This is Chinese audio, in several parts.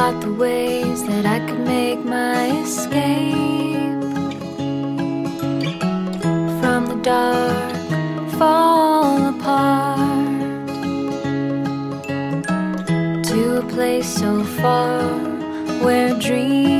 Plot the ways that I could make my escape from the dark, fall apart to a place so far where dreams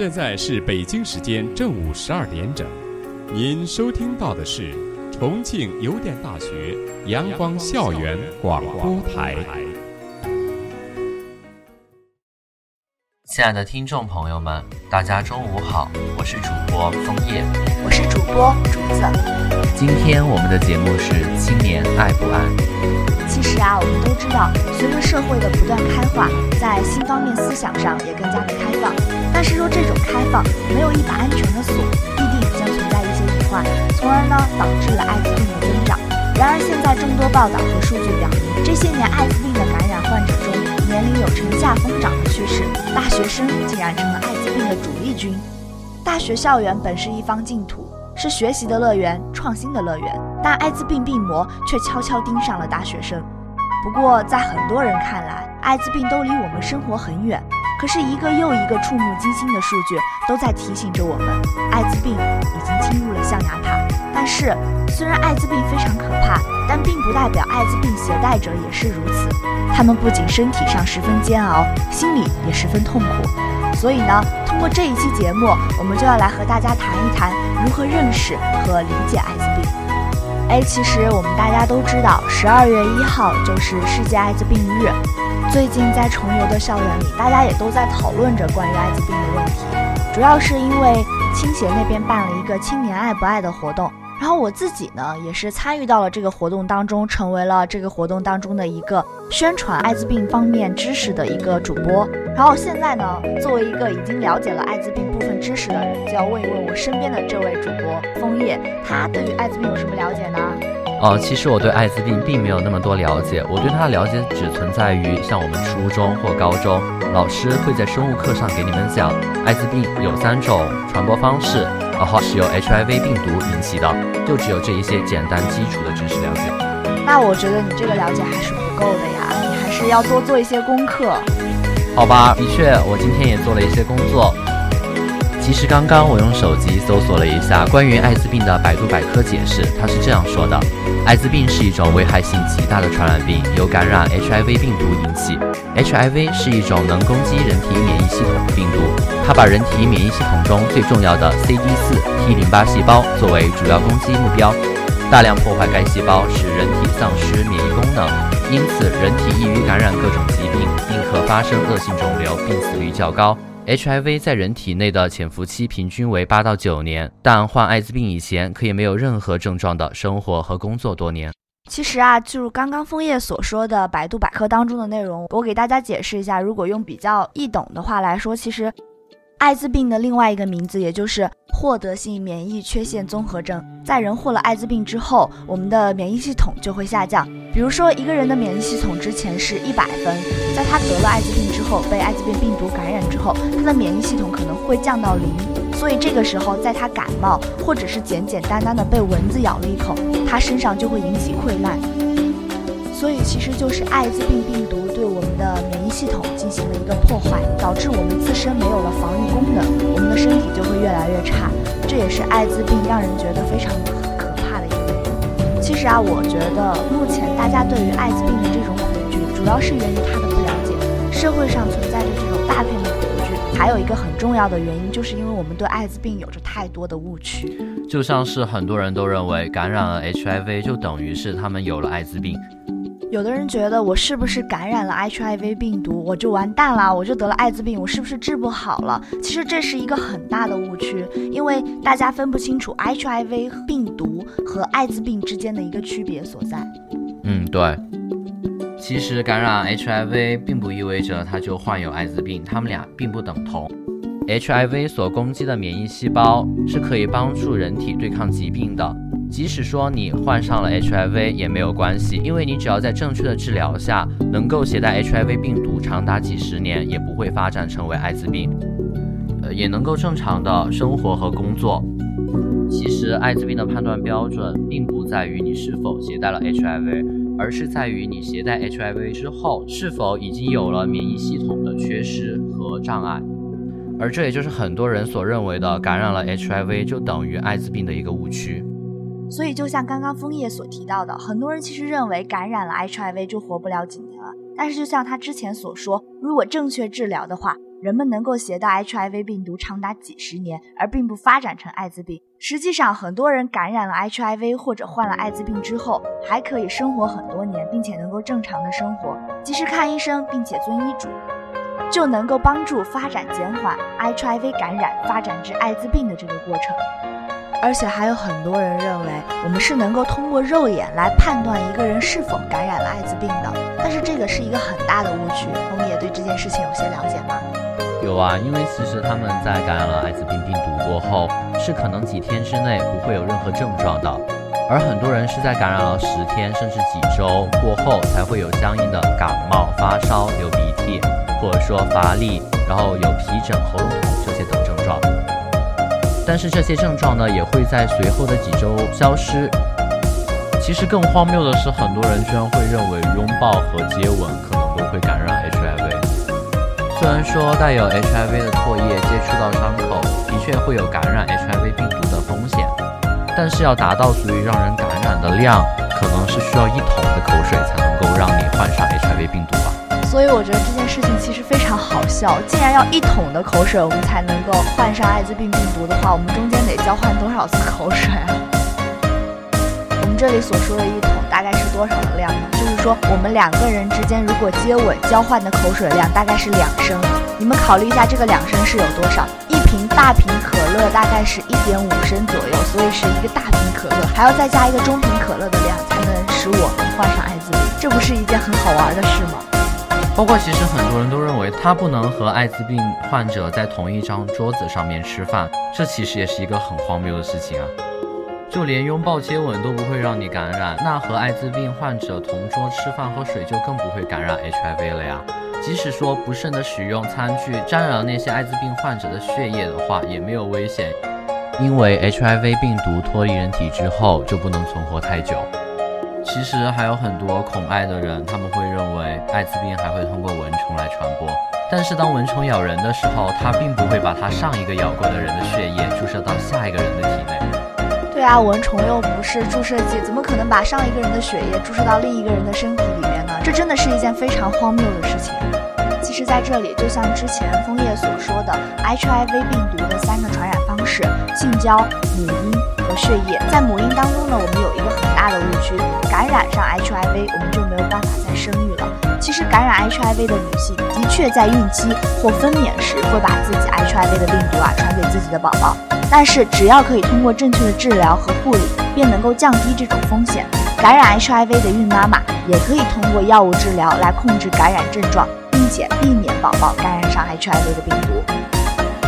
现在是北京时间正午十二点整，您收听到的是重庆邮电大学阳光校园广播台。亲爱的听众朋友们，大家中午好，我是主播枫叶，我是主播竹子。今天我们的节目是青年爱不爱？其实啊，我们都知道，随着社会的不断开化，在新方面思想上也更加的开放。但是说这种开放没有一把安全的锁，必定将存在一些隐患，从而呢导致了艾滋病的增长。然而现在众多报道和数据表明，这些年艾滋病的感染患者中，年龄有呈下疯长的趋势，大学生竟然成了艾滋病的主力军。大学校园本是一方净土，是学习的乐园、创新的乐园，但艾滋病病魔却悄悄盯上了大学生。不过，在很多人看来，艾滋病都离我们生活很远。可是，一个又一个触目惊心的数据都在提醒着我们，艾滋病已经侵入了象牙塔。但是，虽然艾滋病非常可怕，但并不代表艾滋病携带者也是如此。他们不仅身体上十分煎熬，心里也十分痛苦。所以呢，通过这一期节目，我们就要来和大家谈一谈如何认识和理解艾滋病。哎，其实我们大家都知道，十二月一号就是世界艾滋病日。最近在重游的校园里，大家也都在讨论着关于艾滋病的问题，主要是因为青协那边办了一个青年爱不爱的活动，然后我自己呢也是参与到了这个活动当中，成为了这个活动当中的一个宣传艾滋病方面知识的一个主播。然后现在呢，作为一个已经了解了艾滋病部分知识的人，就要问一问我身边的这位主播枫叶，他对于艾滋病有什么了解呢？哦，其实我对艾滋病并没有那么多了解，我对它的了解只存在于像我们初中或高中，老师会在生物课上给你们讲，艾滋病有三种传播方式，然后是由 HIV 病毒引起的，就只有这一些简单基础的知识了解。那我觉得你这个了解还是不够的呀，你还是要多做一些功课。好吧，的确，我今天也做了一些工作。其实刚刚我用手机搜索了一下关于艾滋病的百度百科解释，它是这样说的：艾滋病是一种危害性极大的传染病，由感染 HIV 病毒引起。HIV 是一种能攻击人体免疫系统的病毒，它把人体免疫系统中最重要的 CD4 T 淋巴细胞作为主要攻击目标，大量破坏该细胞，使人体丧失免疫功能，因此人体易于感染各种疾病，并可发生恶性肿瘤，病死率较高。HIV 在人体内的潜伏期平均为八到九年，但患艾滋病以前可以没有任何症状的生活和工作多年。其实啊，就刚刚枫叶所说的百度百科当中的内容，我给大家解释一下。如果用比较易懂的话来说，其实艾滋病的另外一个名字，也就是获得性免疫缺陷综合症。在人获了艾滋病之后，我们的免疫系统就会下降。比如说，一个人的免疫系统之前是一百分，在他得了艾滋病之后，被艾滋病病毒感染之后，他的免疫系统可能会降到零。所以这个时候，在他感冒或者是简简单单的被蚊子咬了一口，他身上就会引起溃烂。所以其实就是艾滋病病毒对我们的免疫系统进行了一个破坏，导致我们自身没有了防御功能，我们的身体就会越来越差。这也是艾滋病让人觉得非常可怕的一个原因。其实啊，我觉得目前大家对于艾滋病的这种恐惧，主要是源于他。社会上存在着这种大片的恐惧，还有一个很重要的原因，就是因为我们对艾滋病有着太多的误区。就像是很多人都认为感染了 HIV 就等于是他们有了艾滋病。有的人觉得我是不是感染了 HIV 病毒，我就完蛋了，我就得了艾滋病，我是不是治不好了？其实这是一个很大的误区，因为大家分不清楚 HIV 病毒和艾滋病之间的一个区别所在。嗯，对。其实感染 HIV 并不意味着他就患有艾滋病，他们俩并不等同。HIV 所攻击的免疫细胞是可以帮助人体对抗疾病的。即使说你患上了 HIV 也没有关系，因为你只要在正确的治疗下，能够携带 HIV 病毒长达几十年，也不会发展成为艾滋病，呃，也能够正常的生活和工作。其实艾滋病的判断标准并不在于你是否携带了 HIV，而是在于你携带 HIV 之后是否已经有了免疫系统的缺失和障碍。而这也就是很多人所认为的感染了 HIV 就等于艾滋病的一个误区。所以，就像刚刚枫叶所提到的，很多人其实认为感染了 HIV 就活不了几年了。但是，就像他之前所说，如果正确治疗的话，人们能够携带 HIV 病毒长达几十年，而并不发展成艾滋病。实际上，很多人感染了 HIV 或者患了艾滋病之后，还可以生活很多年，并且能够正常的生活，及时看医生，并且遵医嘱，就能够帮助发展减缓 HIV 感染发展至艾滋病的这个过程。而且还有很多人认为，我们是能够通过肉眼来判断一个人是否感染了艾滋病的，但是这个是一个很大的误区。我们也对这件事情有些了解吗？有啊，因为其实他们在感染了艾滋病病毒过后，是可能几天之内不会有任何症状的，而很多人是在感染了十天甚至几周过后才会有相应的感冒、发烧、流鼻涕，或者说乏力，然后有皮疹、喉咙痛这些等症状。但是这些症状呢，也会在随后的几周消失。其实更荒谬的是，很多人居然会认为拥抱和接吻。虽然说带有 HIV 的唾液接触到伤口，的确会有感染 HIV 病毒的风险，但是要达到足以让人感染的量，可能是需要一桶的口水才能够让你患上 HIV 病毒吧。所以我觉得这件事情其实非常好笑，既然要一桶的口水我们才能够患上艾滋病病毒的话，我们中间得交换多少次口水啊？我们这里所说的一桶大概是多少的量呢？说我们两个人之间如果接吻交换的口水量大概是两升，你们考虑一下这个两升是有多少？一瓶大瓶可乐大概是一点五升左右，所以是一个大瓶可乐，还要再加一个中瓶可乐的量才能使我们患上艾滋病，这不是一件很好玩的事吗？包括其实很多人都认为他不能和艾滋病患者在同一张桌子上面吃饭，这其实也是一个很荒谬的事情啊！就连拥抱接吻都不会让你感染，那和艾滋病患者同桌吃饭喝水就更不会感染 HIV 了呀！即使说不慎的使用餐具沾染了那些艾滋病患者的血液的话，也没有危险，因为 HIV 病毒脱离人体之后就不能存活太久。其实还有很多恐艾的人，他们会认为艾滋病还会通过蚊虫来传播。但是当蚊虫咬人的时候，它并不会把它上一个咬过的人的血液注射到下一个人的体内。对啊，蚊虫又不是注射剂，怎么可能把上一个人的血液注射到另一个人的身体里面呢？这真的是一件非常荒谬的事情。其实，在这里，就像之前枫叶所说的，HIV 病毒的三个传染方式：性交、母婴和血液。在母婴当中呢，我们有一个很大的误区，感染上 HIV，我们就没有办法再生育了。其实，感染 HIV 的女性的确在孕期或分娩时会把自己 HIV 的病毒啊传给自己的宝宝，但是只要可以通过正确的治疗和护理，便能够降低这种风险。感染 HIV 的孕妈妈也可以通过药物治疗来控制感染症状。并且避免宝宝感染上 HIV 的病毒。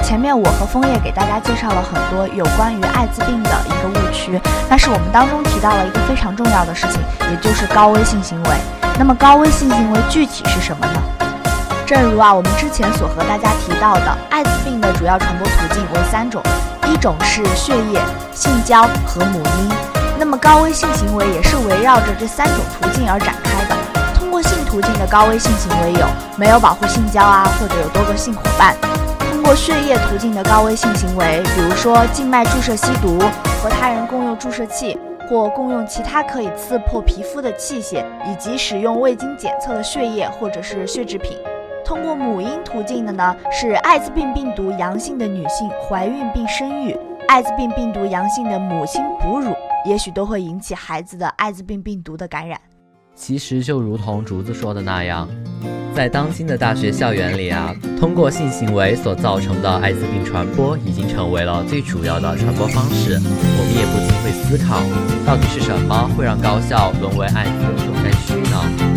前面我和枫叶给大家介绍了很多有关于艾滋病的一个误区，但是我们当中提到了一个非常重要的事情，也就是高危性行为。那么高危性行为具体是什么呢？正如啊我们之前所和大家提到的，艾滋病的主要传播途径为三种，一种是血液、性交和母婴。那么高危性行为也是围绕着这三种途径而展开的。通过性途径的高危性行为有没有保护性交啊，或者有多个性伙伴；通过血液途径的高危性行为，比如说静脉注射吸毒、和他人共用注射器或共用其他可以刺破皮肤的器械，以及使用未经检测的血液或者是血制品。通过母婴途径的呢，是艾滋病病毒阳性的女性怀孕并生育，艾滋病病毒阳性的母亲哺乳，也许都会引起孩子的艾滋病病毒的感染。其实就如同竹子说的那样，在当今的大学校园里啊，通过性行为所造成的艾滋病传播已经成为了最主要的传播方式。我们也不禁会思考，到底是什么会让高校沦为艾滋重灾区呢？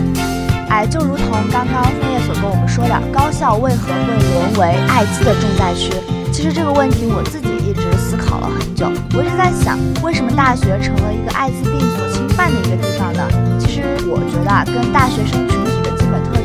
哎，就如同刚刚枫叶所跟我们说的，高校为何会沦为艾滋的重灾区？其实这个问题我自己一直思考了很久，我一直在想，为什么大学成了一个艾滋病所侵犯的一个地方呢？其实我觉得啊，跟大学生群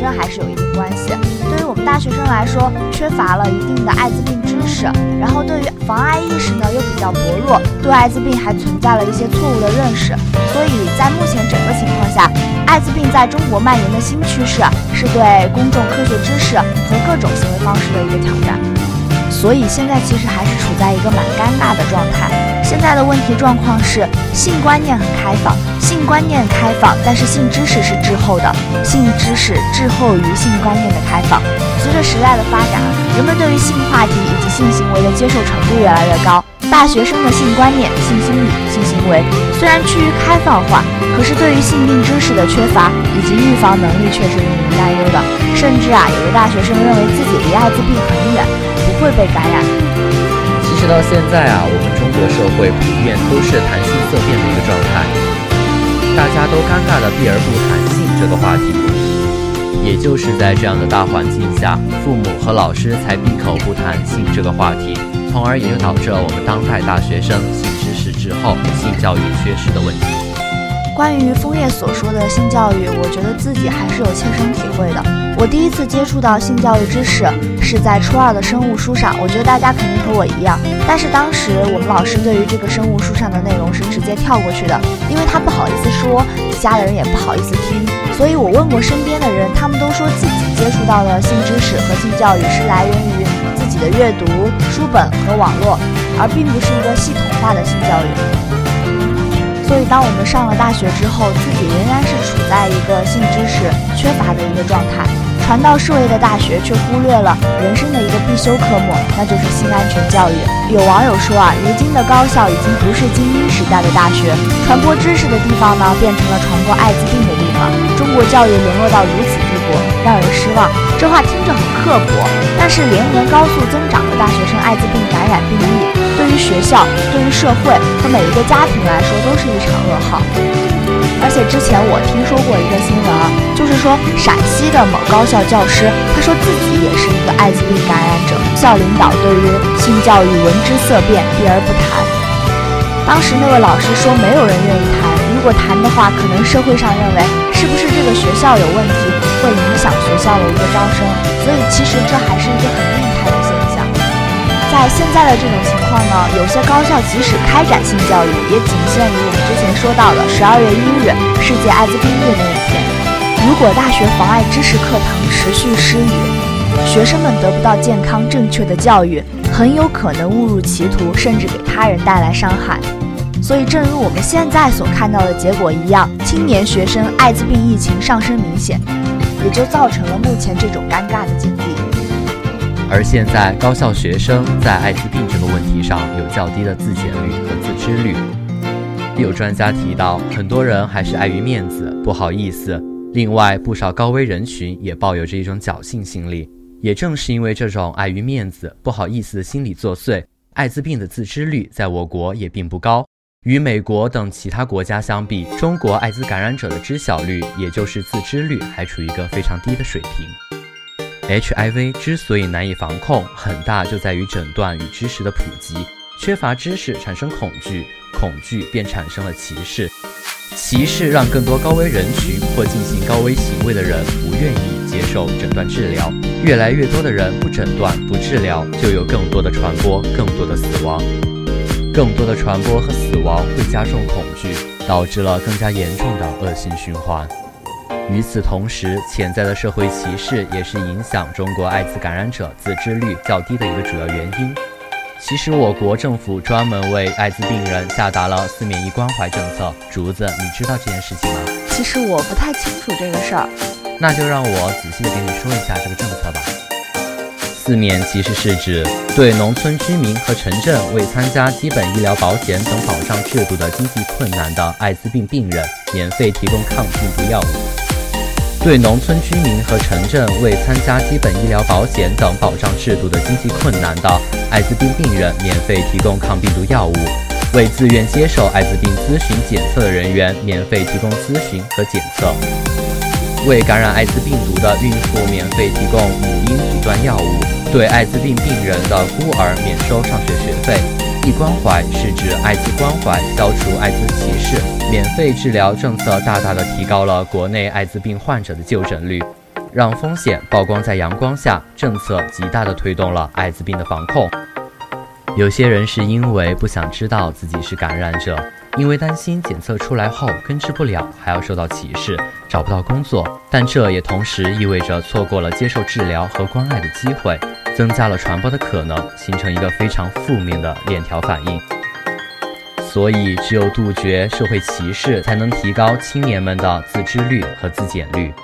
体的基本特征还是有一定关系。对于我们大学生来说，缺乏了一定的艾滋病知识，然后对于防艾意识呢又比较薄弱，对艾滋病还存在了一些错误的认识。所以在目前整个情况下，艾滋病在中国蔓延的新趋势是对公众科学知识和各种行为方式的一个挑战。所以现在其实还是处在一个蛮尴尬的状态。现在的问题状况是，性观念很开放，性观念开放，但是性知识是滞后的，性知识滞后于性观念的开放。随着时代的发展，人们对于性话题以及性行为的接受程度越来越高。大学生的性观念、性心理、性行为虽然趋于开放化，可是对于性病知识的缺乏以及预防能力却是令人担忧的。甚至啊，有的大学生认为自己离艾滋病很远，不会被感染。其实到现在啊，我们中国社会普遍都是谈性色变的一个状态，大家都尴尬的避而不谈性这个话题。也就是在这样的大环境下，父母和老师才闭口不谈性这个话题。从而也就导致了我们当代大学生性知识滞后、性教育缺失的问题。关于枫叶所说的性教育，我觉得自己还是有切身体会的。我第一次接触到性教育知识是在初二的生物书上，我觉得大家肯定和我一样。但是当时我们老师对于这个生物书上的内容是直接跳过去的，因为他不好意思说，底下的人也不好意思听。所以我问过身边的人，他们都说自己接触到的性知识和性教育是来源于自己。的阅读书本和网络，而并不是一个系统化的性教育。所以，当我们上了大学之后，自己仍然是处在一个性知识缺乏的一个状态。传道授业的大学却忽略了人生的一个必修科目，那就是性安全教育。有网友说啊，如今的高校已经不是精英时代的大学，传播知识的地方呢，变成了传播艾滋病的地方。中国教育沦落到如此地步，让人失望。这话听着很刻薄，但是连年高速增长的大学生艾滋病感染病例，对于学校、对于社会和每一个家庭来说，都是一场噩耗。而且之前我听说过一个新闻啊，说陕西的某高校教师，他说自己也是一个艾滋病感染者，校领导对于性教育闻之色变，避而不谈。当时那位老师说，没有人愿意谈，如果谈的话，可能社会上认为是不是这个学校有问题。会影响学校的一个招生，所以其实这还是一个很病态的现象。在现在的这种情况呢，有些高校即使开展性教育，也仅限于我们之前说到的十二月一日世界艾滋病日那一天。如果大学妨碍知识课堂持续施语，学生们得不到健康正确的教育，很有可能误入歧途，甚至给他人带来伤害。所以，正如我们现在所看到的结果一样，青年学生艾滋病疫情上升明显。也就造成了目前这种尴尬的境地。而现在，高校学生在艾滋病这个问题上有较低的自检率和自知率。有专家提到，很多人还是碍于面子，不好意思。另外，不少高危人群也抱有着一种侥幸心理。也正是因为这种碍于面子、不好意思的心理作祟，艾滋病的自知率在我国也并不高。与美国等其他国家相比，中国艾滋感染者的知晓率，也就是自知率，还处于一个非常低的水平。HIV 之所以难以防控，很大就在于诊断与知识的普及。缺乏知识产生恐惧，恐惧便产生了歧视，歧视让更多高危人群或进行高危行为的人不愿意接受诊断治疗。越来越多的人不诊断不治疗，就有更多的传播，更多的死亡。更多的传播和死亡会加重恐惧，导致了更加严重的恶性循环。与此同时，潜在的社会歧视也是影响中国艾滋感染者自知率较低的一个主要原因。其实，我国政府专门为艾滋病人下达了四免一关怀政策。竹子，你知道这件事情吗？其实我不太清楚这个事儿。那就让我仔细的给你说一下这个政策吧。四免其实是指对农村居民和城镇未参加基本医疗保险等保障制度的经济困难的艾滋病病人，免费提供抗病毒药物。对农村居民和城镇未参加基本医疗保险等保障制度的经济困难的艾滋病病人，免费提供抗病毒药物。为自愿接受艾滋病咨询检测的人员，免费提供咨询和检测。为感染艾滋病毒的孕妇，免费提供母婴阻断药物。对艾滋病病人的孤儿免收上学学费，一关怀是指艾滋关怀，消除艾滋歧视，免费治疗政策大大的提高了国内艾滋病患者的就诊率，让风险曝光在阳光下，政策极大的推动了艾滋病的防控。有些人是因为不想知道自己是感染者。因为担心检测出来后根治不了，还要受到歧视，找不到工作，但这也同时意味着错过了接受治疗和关爱的机会，增加了传播的可能，形成一个非常负面的链条反应。所以，只有杜绝社会歧视，才能提高青年们的自知率和自检率。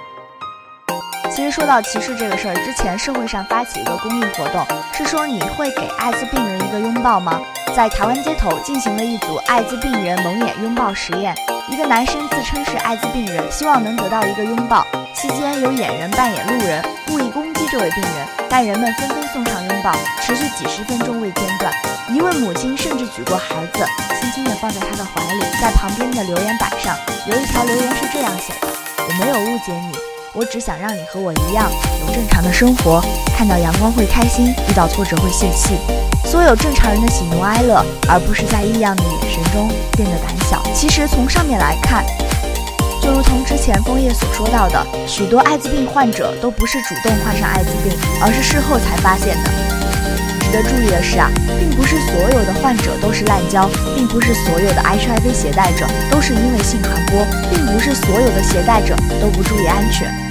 其实说到歧视这个事儿，之前社会上发起一个公益活动，是说你会给艾滋病人一个拥抱吗？在台湾街头进行了一组艾滋病人蒙眼拥抱实验。一个男生自称是艾滋病人，希望能得到一个拥抱。期间有演员扮演路人，故意攻击这位病人，但人们纷纷送上拥抱，持续几十分钟未间断。一位母亲甚至举过孩子，轻轻地放在他的怀里。在旁边的留言板上，有一条留言是这样写的：“我没有误解你，我只想让你和我一样有正常的生活，看到阳光会开心，遇到挫折会泄气。”所有正常人的喜怒哀乐，而不是在异样的眼神中变得胆小。其实从上面来看，就如同之前枫叶所说到的，许多艾滋病患者都不是主动患上艾滋病，而是事后才发现的。值得注意的是啊，并不是所有的患者都是滥交，并不是所有的 HIV 携带者都是因为性传播，并不是所有的携带者都不注意安全。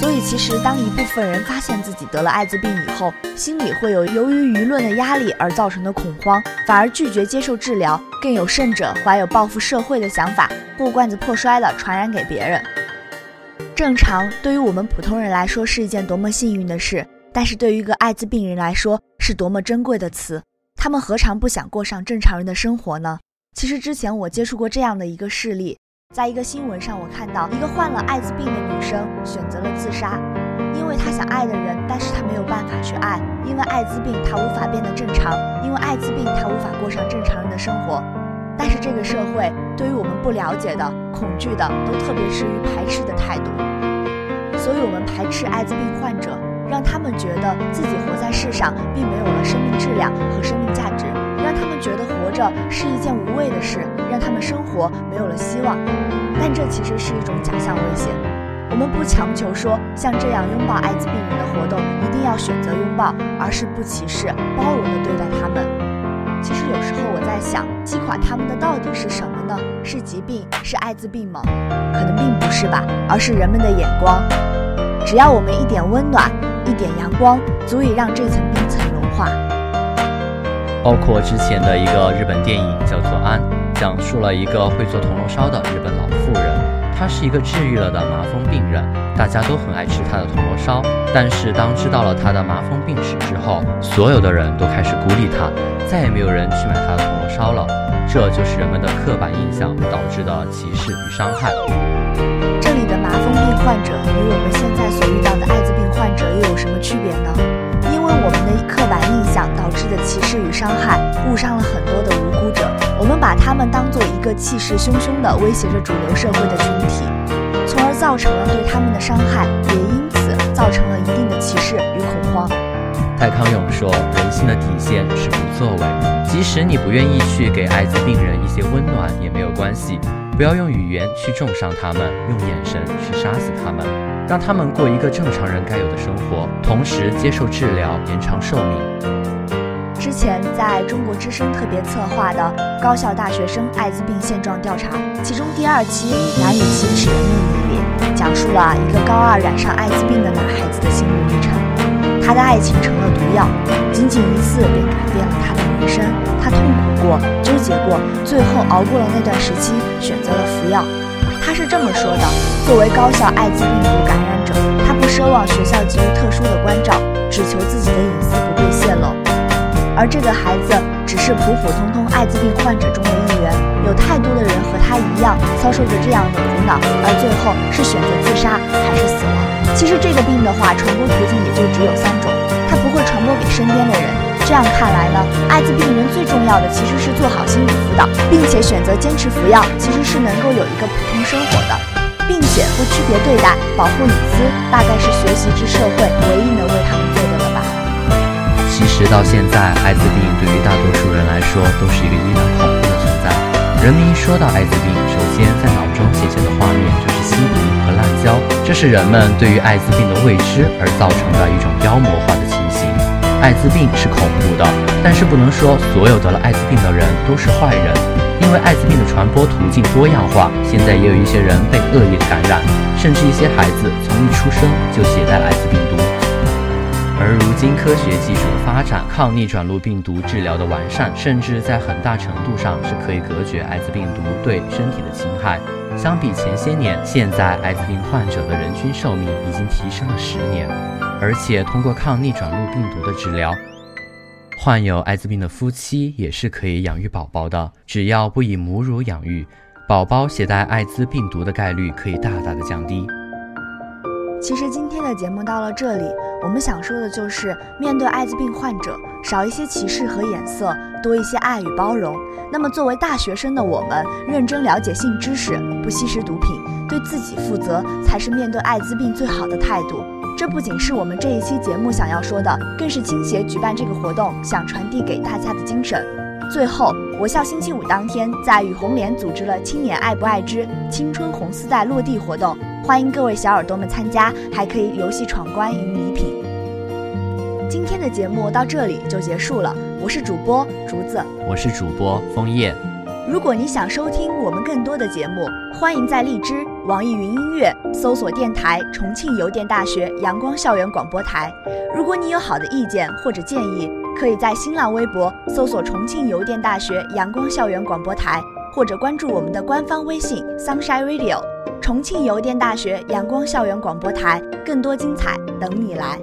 所以，其实当一部分人发现自己得了艾滋病以后，心里会有由于舆论的压力而造成的恐慌，反而拒绝接受治疗，更有甚者怀有报复社会的想法，破罐子破摔的传染给别人。正常对于我们普通人来说是一件多么幸运的事，但是对于一个艾滋病人来说是多么珍贵的词。他们何尝不想过上正常人的生活呢？其实之前我接触过这样的一个事例。在一个新闻上，我看到一个患了艾滋病的女生选择了自杀，因为她想爱的人，但是她没有办法去爱，因为艾滋病她无法变得正常，因为艾滋病她无法过上正常人的生活。但是这个社会对于我们不了解的、恐惧的，都特别是于排斥的态度，所以我们排斥艾滋病患者，让他们觉得自己活在世上并没有了生命质量和生命价值。让他们觉得活着是一件无谓的事，让他们生活没有了希望。但这其实是一种假象危险。我们不强求说像这样拥抱艾滋病人的活动一定要选择拥抱，而是不歧视、包容地对待他们。其实有时候我在想，击垮他们的到底是什么呢？是疾病？是艾滋病吗？可能并不是吧，而是人们的眼光。只要我们一点温暖，一点阳光，足以让这层冰层融化。包括之前的一个日本电影叫做《安》，讲述了一个会做铜锣烧的日本老妇人，她是一个治愈了的麻风病人，大家都很爱吃她的铜锣烧。但是当知道了她的麻风病史之后，所有的人都开始孤立她，再也没有人去买她的铜锣烧了。这就是人们的刻板印象导致的歧视与伤害。这里的麻风病患者与我们现在所遇到的艾滋病患者又有什么区别呢？我们的刻板印象导致的歧视与伤害，误伤了很多的无辜者。我们把他们当做一个气势汹汹的威胁着主流社会的群体，从而造成了对他们的伤害，也因此造成了一定的歧视与恐慌。蔡康永说：“人性的底线是不作为，即使你不愿意去给艾滋病人一些温暖也没有关系。不要用语言去重伤他们，用眼神去杀死他们。”让他们过一个正常人该有的生活，同时接受治疗，延长寿命。之前在中国之声特别策划的《高校大学生艾滋病现状调查》，其中第二期《男女奇齿的秘密》里，讲述了一个高二染上艾滋病的男孩子的心路历程。他的爱情成了毒药，仅仅一次便改变了他的人生。他痛苦过，纠结过，最后熬过了那段时期，选择了服药。他是这么说的：作为高校艾滋病毒感染者，他不奢望学校给予特殊的关照，只求自己的隐私不被泄露。而这个孩子只是普普通通艾滋病患者中的一员，有太多的人和他一样遭受着这样的苦恼，而最后是选择自杀还是死亡。其实这个病的话，传播途径也就只有三种，它不会传播给身边的人。这样看来呢，艾滋病人最重要的其实是做好心理辅导，并且选择坚持服药，其实是能够有一个普通生活的，并且不区别对待，保护隐私，大概是学习之社会唯一能为他们做的了吧。其实到现在，艾滋病对于大多数人来说都是一个依然恐怖的存在。人们一说到艾滋病，首先在脑中显现的画面就是吸毒和滥交，这是人们对于艾滋病的未知而造成的一种妖魔化的情。艾滋病是恐怖的，但是不能说所有得了艾滋病的人都是坏人，因为艾滋病的传播途径多样化。现在也有一些人被恶意的感染，甚至一些孩子从一出生就携带了艾滋病毒。而如今科学技术的发展，抗逆转录病毒治疗的完善，甚至在很大程度上是可以隔绝艾滋病毒对身体的侵害。相比前些年，现在艾滋病患者的人均寿命已经提升了十年，而且通过抗逆转录病毒的治疗，患有艾滋病的夫妻也是可以养育宝宝的。只要不以母乳养育，宝宝携带艾滋病毒的概率可以大大的降低。其实今天的节目到了这里，我们想说的就是，面对艾滋病患者，少一些歧视和眼色，多一些爱与包容。那么，作为大学生的我们，认真了解性知识，不吸食毒品，对自己负责，才是面对艾滋病最好的态度。这不仅是我们这一期节目想要说的，更是青协举办这个活动想传递给大家的精神。最后，我校星期五当天在与红莲组织了“青年爱不爱之青春红丝带”落地活动。欢迎各位小耳朵们参加，还可以游戏闯关赢礼品。今天的节目到这里就结束了，我是主播竹子，我是主播枫叶。如果你想收听我们更多的节目，欢迎在荔枝、网易云音乐搜索电台重庆邮电大学阳光校园广播台。如果你有好的意见或者建议，可以在新浪微博搜索重庆邮电大学阳光校园广播台，或者关注我们的官方微信 Sunshine Radio。重庆邮电大学阳光校园广播台，更多精彩等你来。